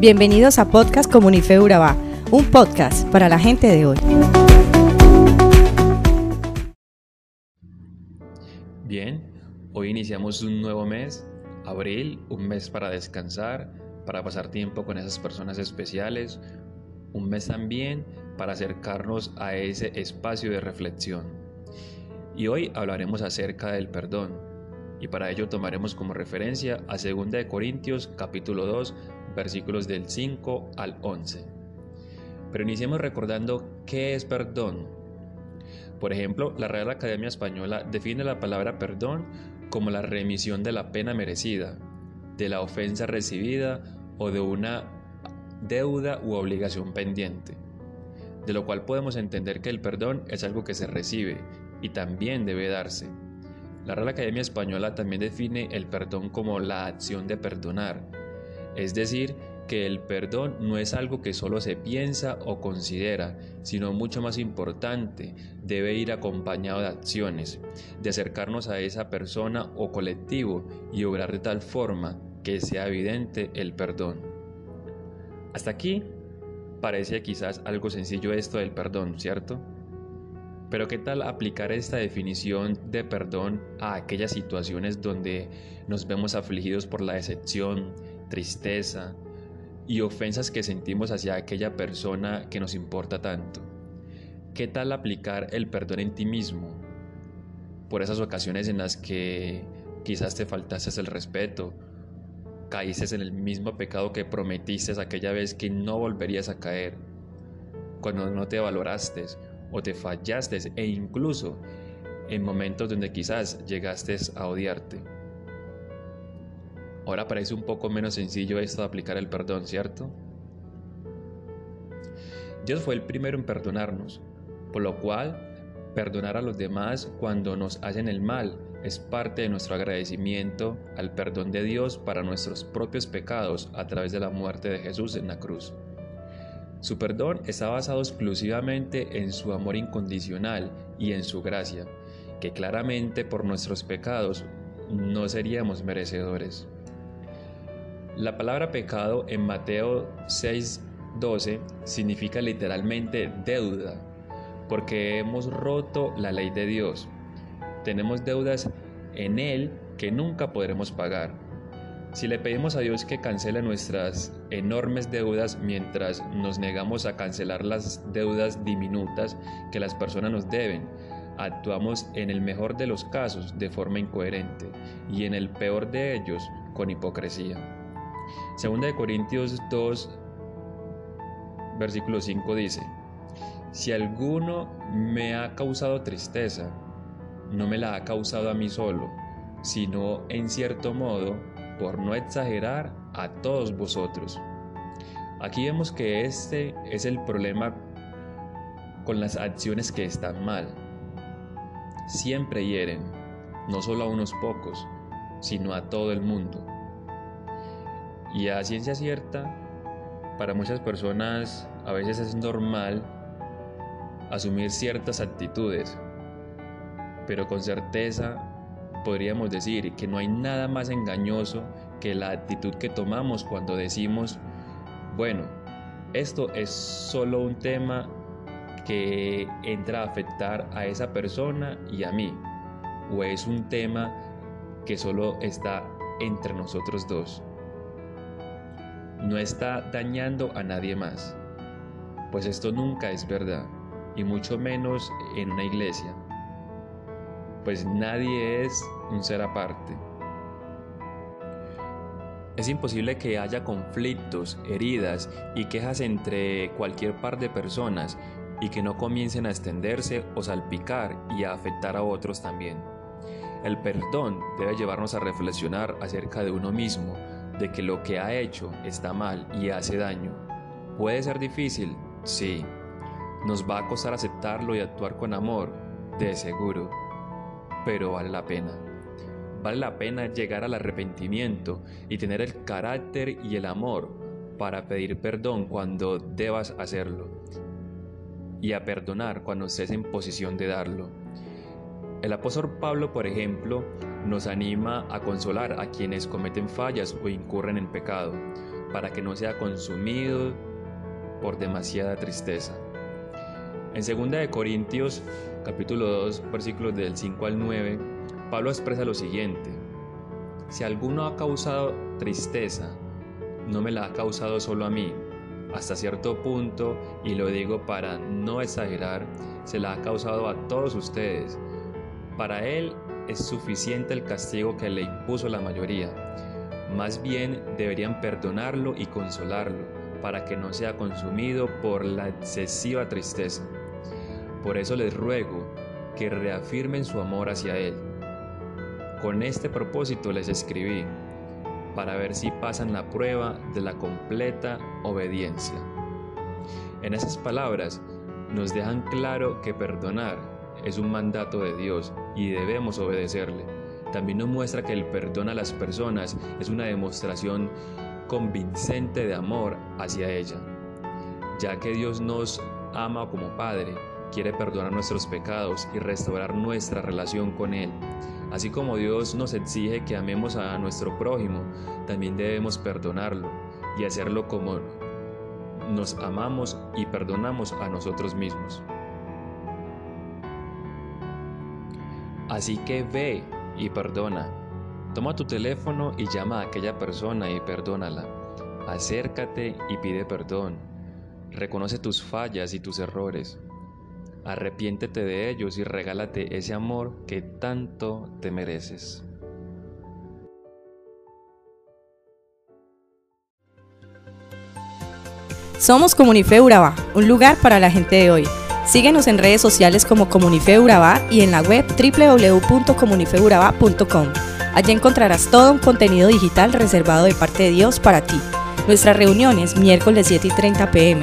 Bienvenidos a Podcast Comunife Urabá, un podcast para la gente de hoy. Bien, hoy iniciamos un nuevo mes, abril, un mes para descansar, para pasar tiempo con esas personas especiales, un mes también para acercarnos a ese espacio de reflexión. Y hoy hablaremos acerca del perdón, y para ello tomaremos como referencia a 2 Corintios capítulo 2 versículos del 5 al 11. Pero iniciemos recordando qué es perdón. Por ejemplo, la Real Academia Española define la palabra perdón como la remisión de la pena merecida, de la ofensa recibida o de una deuda u obligación pendiente. De lo cual podemos entender que el perdón es algo que se recibe y también debe darse. La Real Academia Española también define el perdón como la acción de perdonar, es decir, que el perdón no es algo que solo se piensa o considera, sino mucho más importante, debe ir acompañado de acciones, de acercarnos a esa persona o colectivo y obrar de tal forma que sea evidente el perdón. Hasta aquí parece quizás algo sencillo esto del perdón, ¿cierto? Pero ¿qué tal aplicar esta definición de perdón a aquellas situaciones donde nos vemos afligidos por la decepción, tristeza y ofensas que sentimos hacia aquella persona que nos importa tanto. ¿Qué tal aplicar el perdón en ti mismo? Por esas ocasiones en las que quizás te faltaste el respeto, caíste en el mismo pecado que prometiste aquella vez que no volverías a caer, cuando no te valoraste o te fallaste e incluso en momentos donde quizás llegaste a odiarte. Ahora parece un poco menos sencillo esto de aplicar el perdón, ¿cierto? Dios fue el primero en perdonarnos, por lo cual perdonar a los demás cuando nos hacen el mal es parte de nuestro agradecimiento al perdón de Dios para nuestros propios pecados a través de la muerte de Jesús en la cruz. Su perdón está basado exclusivamente en su amor incondicional y en su gracia, que claramente por nuestros pecados no seríamos merecedores. La palabra pecado en Mateo 6:12 significa literalmente deuda, porque hemos roto la ley de Dios. Tenemos deudas en Él que nunca podremos pagar. Si le pedimos a Dios que cancele nuestras enormes deudas mientras nos negamos a cancelar las deudas diminutas que las personas nos deben, actuamos en el mejor de los casos de forma incoherente y en el peor de ellos con hipocresía. Segunda de Corintios 2, versículo 5 dice, Si alguno me ha causado tristeza, no me la ha causado a mí solo, sino en cierto modo, por no exagerar, a todos vosotros. Aquí vemos que este es el problema con las acciones que están mal. Siempre hieren, no solo a unos pocos, sino a todo el mundo. Y a ciencia cierta, para muchas personas a veces es normal asumir ciertas actitudes, pero con certeza podríamos decir que no hay nada más engañoso que la actitud que tomamos cuando decimos, bueno, esto es solo un tema que entra a afectar a esa persona y a mí, o es un tema que solo está entre nosotros dos no está dañando a nadie más. Pues esto nunca es verdad, y mucho menos en una iglesia. Pues nadie es un ser aparte. Es imposible que haya conflictos, heridas y quejas entre cualquier par de personas y que no comiencen a extenderse o salpicar y a afectar a otros también. El perdón debe llevarnos a reflexionar acerca de uno mismo, de que lo que ha hecho está mal y hace daño. ¿Puede ser difícil? Sí. ¿Nos va a costar aceptarlo y actuar con amor? De seguro. Pero vale la pena. Vale la pena llegar al arrepentimiento y tener el carácter y el amor para pedir perdón cuando debas hacerlo y a perdonar cuando estés en posición de darlo. El apóstol Pablo, por ejemplo, nos anima a consolar a quienes cometen fallas o incurren en pecado, para que no sea consumido por demasiada tristeza. En 2 de Corintios capítulo 2 versículos del 5 al 9, Pablo expresa lo siguiente: Si alguno ha causado tristeza, no me la ha causado solo a mí, hasta cierto punto, y lo digo para no exagerar, se la ha causado a todos ustedes. Para él es suficiente el castigo que le impuso la mayoría. Más bien deberían perdonarlo y consolarlo, para que no sea consumido por la excesiva tristeza. Por eso les ruego que reafirmen su amor hacia Él. Con este propósito les escribí, para ver si pasan la prueba de la completa obediencia. En esas palabras nos dejan claro que perdonar es un mandato de Dios y debemos obedecerle. También nos muestra que el perdón a las personas es una demostración convincente de amor hacia ella, ya que Dios nos ama como Padre, quiere perdonar nuestros pecados y restaurar nuestra relación con Él. Así como Dios nos exige que amemos a nuestro prójimo, también debemos perdonarlo y hacerlo como nos amamos y perdonamos a nosotros mismos. Así que ve y perdona. Toma tu teléfono y llama a aquella persona y perdónala. Acércate y pide perdón. Reconoce tus fallas y tus errores. Arrepiéntete de ellos y regálate ese amor que tanto te mereces. Somos Comunife Urabá, un lugar para la gente de hoy. Síguenos en redes sociales como Comunife Urabá y en la web www.comunifeurabá.com. Allí encontrarás todo un contenido digital reservado de parte de Dios para ti. Nuestras reuniones miércoles 7 y 30 pm